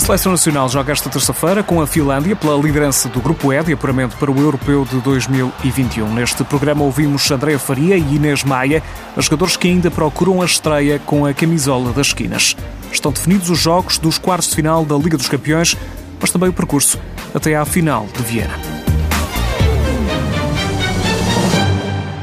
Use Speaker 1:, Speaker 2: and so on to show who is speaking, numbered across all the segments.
Speaker 1: A Seleção Nacional joga esta terça-feira com a Finlândia pela liderança do Grupo E de apuramento para o Europeu de 2021. Neste programa ouvimos Andréa Faria e Inês Maia, jogadores que ainda procuram a estreia com a camisola das esquinas. Estão definidos os jogos dos quartos de final da Liga dos Campeões, mas também o percurso até à final de Viena.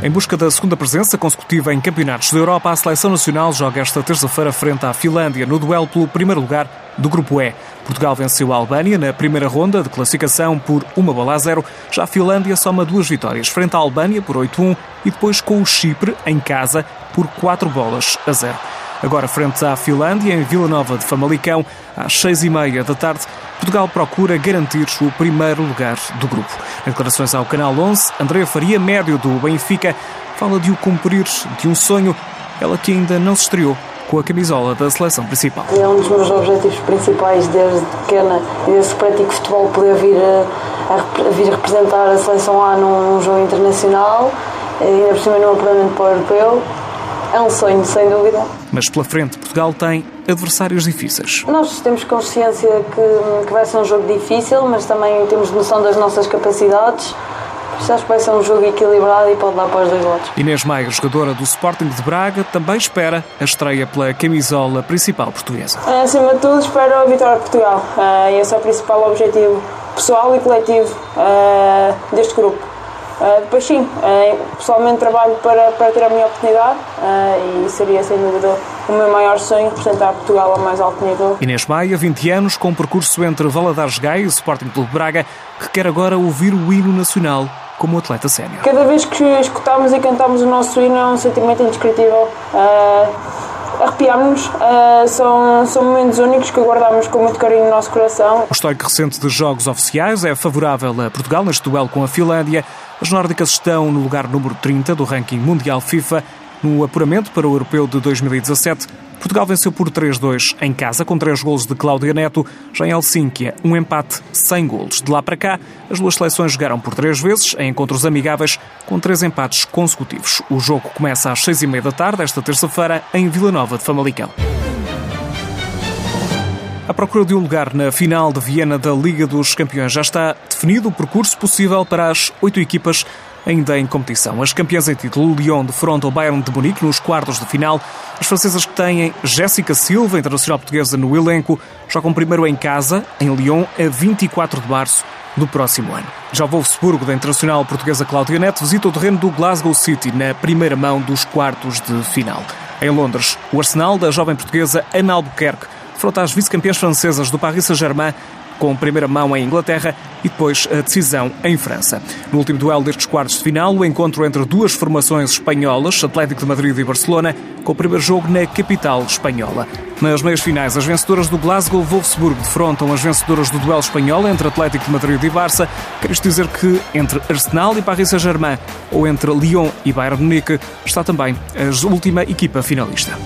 Speaker 1: Em busca da segunda presença consecutiva em campeonatos da Europa, a seleção nacional joga esta terça-feira frente à Finlândia no duelo pelo primeiro lugar do Grupo E. Portugal venceu a Albânia na primeira ronda de classificação por uma bola a zero. Já a Finlândia soma duas vitórias frente à Albânia por 8-1 e depois com o Chipre em casa por quatro bolas a zero. Agora, frente à Finlândia, em Vila Nova de Famalicão, às seis e meia da tarde, Portugal procura garantir o primeiro lugar do grupo. Em declarações ao Canal 11, André Faria, médio do Benfica, fala de o cumprir de um sonho, ela que ainda não se estreou com a camisola da seleção principal.
Speaker 2: É um dos meus objetivos principais desde pequena e desde que pratico futebol poder vir a, a, vir representar a seleção A num, num jogo internacional, ainda por cima num apuramento para o europeu é um sonho, sem dúvida.
Speaker 1: Mas pela frente, Portugal tem adversários difíceis.
Speaker 2: Nós temos consciência que, que vai ser um jogo difícil, mas também temos noção das nossas capacidades. Acho que vai ser um jogo equilibrado e pode dar para os dois lados.
Speaker 1: Inês Maia, jogadora do Sporting de Braga, também espera a estreia pela camisola principal portuguesa.
Speaker 3: Acima de tudo, espero a vitória de Portugal. Uh, esse é o principal objetivo pessoal e coletivo uh, deste grupo. Uh, depois sim, uh, pessoalmente trabalho para, para ter a minha oportunidade uh, e seria sem dúvida o meu maior sonho representar Portugal ao mais alto nível.
Speaker 1: Inês Maia, 20 anos, com um percurso entre Valadares Gaia e o Sporting Clube Braga, que quer agora ouvir o hino nacional como atleta sénior.
Speaker 3: Cada vez que escutamos e cantamos o nosso hino é um sentimento indescritível. Arrepiamos-nos, uh, são, são momentos únicos que guardamos com muito carinho no nosso coração.
Speaker 1: O histórico recente de jogos oficiais é favorável a Portugal neste duelo com a Finlândia. As nórdicas estão no lugar número 30 do ranking mundial FIFA. No apuramento para o Europeu de 2017, Portugal venceu por 3-2 em casa, com três golos de Cláudia Neto. Já em Helsínquia, um empate sem golos. De lá para cá, as duas seleções jogaram por três vezes, em encontros amigáveis, com três empates consecutivos. O jogo começa às seis e meia da tarde, esta terça-feira, em Vila Nova de Famalicão. À procura de um lugar na final de Viena da Liga dos Campeões, já está definido o percurso possível para as oito equipas ainda em competição. As campeãs em título, Lyon, defrontam o Bayern de Munique nos quartos de final. As francesas que têm Jéssica Silva, internacional portuguesa, no elenco, jogam primeiro em casa, em Lyon, a 24 de março do próximo ano. Já o Wolfsburgo, da internacional portuguesa Cláudia Neto, visita o terreno do Glasgow City na primeira mão dos quartos de final. Em Londres, o Arsenal, da jovem portuguesa Ana Albuquerque, frota as vice-campeãs francesas do Paris Saint-Germain com primeira mão em Inglaterra e depois a decisão em França. No último duelo destes quartos de final, o encontro entre duas formações espanholas, Atlético de Madrid e Barcelona, com o primeiro jogo na capital espanhola. Nas meias finais, as vencedoras do Glasgow Wolfsburg defrontam as vencedoras do duelo espanhol entre Atlético de Madrid e Barça. Quer isto dizer que entre Arsenal e Paris Saint-Germain ou entre Lyon e Bayern Munique está também a última equipa finalista.